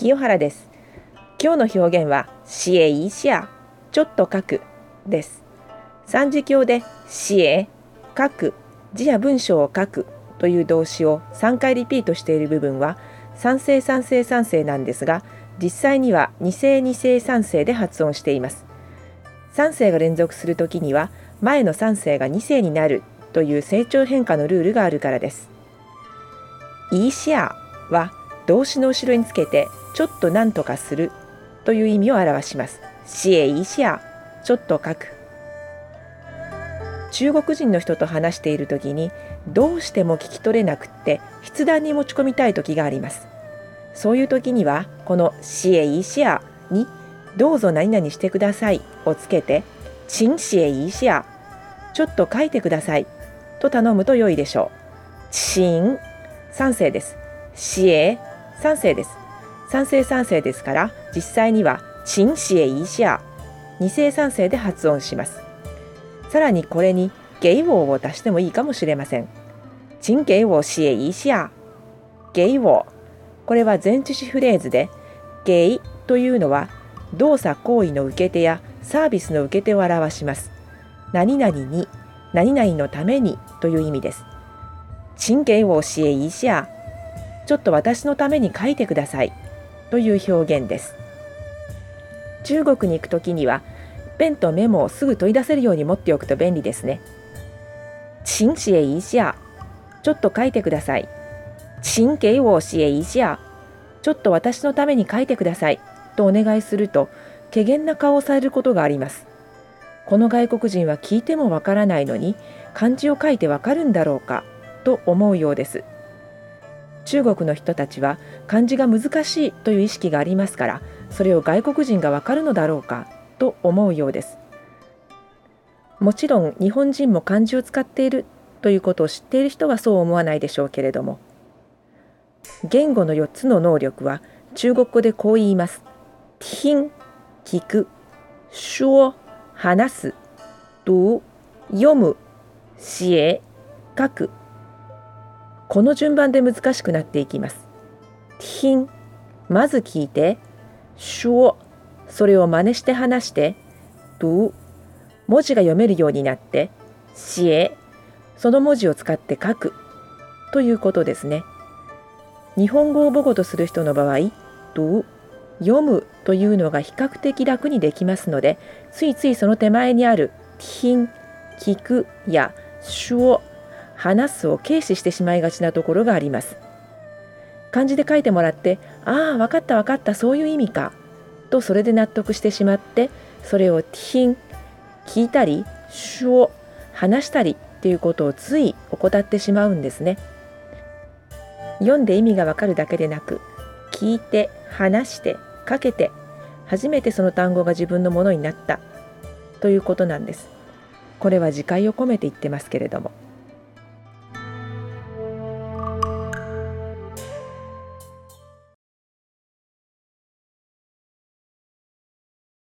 清原です。今日の表現はシエイシアちょっと書くです。三字教でシエ書く。字や文章を書く。という動詞を3回リピートしている部分は三世三世三世なんですが実際には二世二世三世で発音しています。3世が連続するときには前の3世が2世になる。という成長変化のルールがあるからです。イーシアは動詞の後ろにつけてちょっと何とかするという意味を表します。シエイシアちょっと書く。中国人の人と話している時にどうしても聞き取れなくって筆談に持ち込みたい時があります。そういう時にはこのシエイシアにどうぞ何々してくださいをつけて请写一下ちょっと書いてくださいと頼むと良いでしょう。請三世です。写三世です。三世三世ですから実際には请写一下二世三世で発音しますさらにこれに给我を足してもいいかもしれません请给我写一下给我これは前置詞フレーズで给というのは動作行為の受け手やサービスの受け手を表します。何々に、何々のためにという意味です。請给我写一下。ちょっと私のために書いてくださいという表現です。中国に行くときには、ペンとメモをすぐ取り出せるように持っておくと便利ですね。請写一下。ちょっと書いてください。請给我写一下。ちょっと私のために書いてください。とお願いすると怪げな顔をされることがありますこの外国人は聞いてもわからないのに漢字を書いてわかるんだろうかと思うようです中国の人たちは漢字が難しいという意識がありますからそれを外国人がわかるのだろうかと思うようです。もちろん日本人も漢字を使っているということを知っている人はそう思わないでしょうけれども言語の4つの能力は中国語でこう言います。听聞く说話す读読む写書く。この順番で難しくなっていきます。听まず聞いて。说それを真似して話して。读文字が読めるようになって。写その文字を使って書く。ということですね。日本語を母語とする人の場合读読むというのが比較的楽にできますのでついついその手前にある听聞くやを話すを軽視してしまいがちなところがあります漢字で書いてもらってああ分かった分かったそういう意味かとそれで納得してしまってそれを听聞いたりを話したりっていうことをつい怠ってしまうんですね読んで意味がわかるだけでなく聞いて話してかけて初めてその単語が自分のものになったということなんです。これは自戒を込めて言ってますけれども。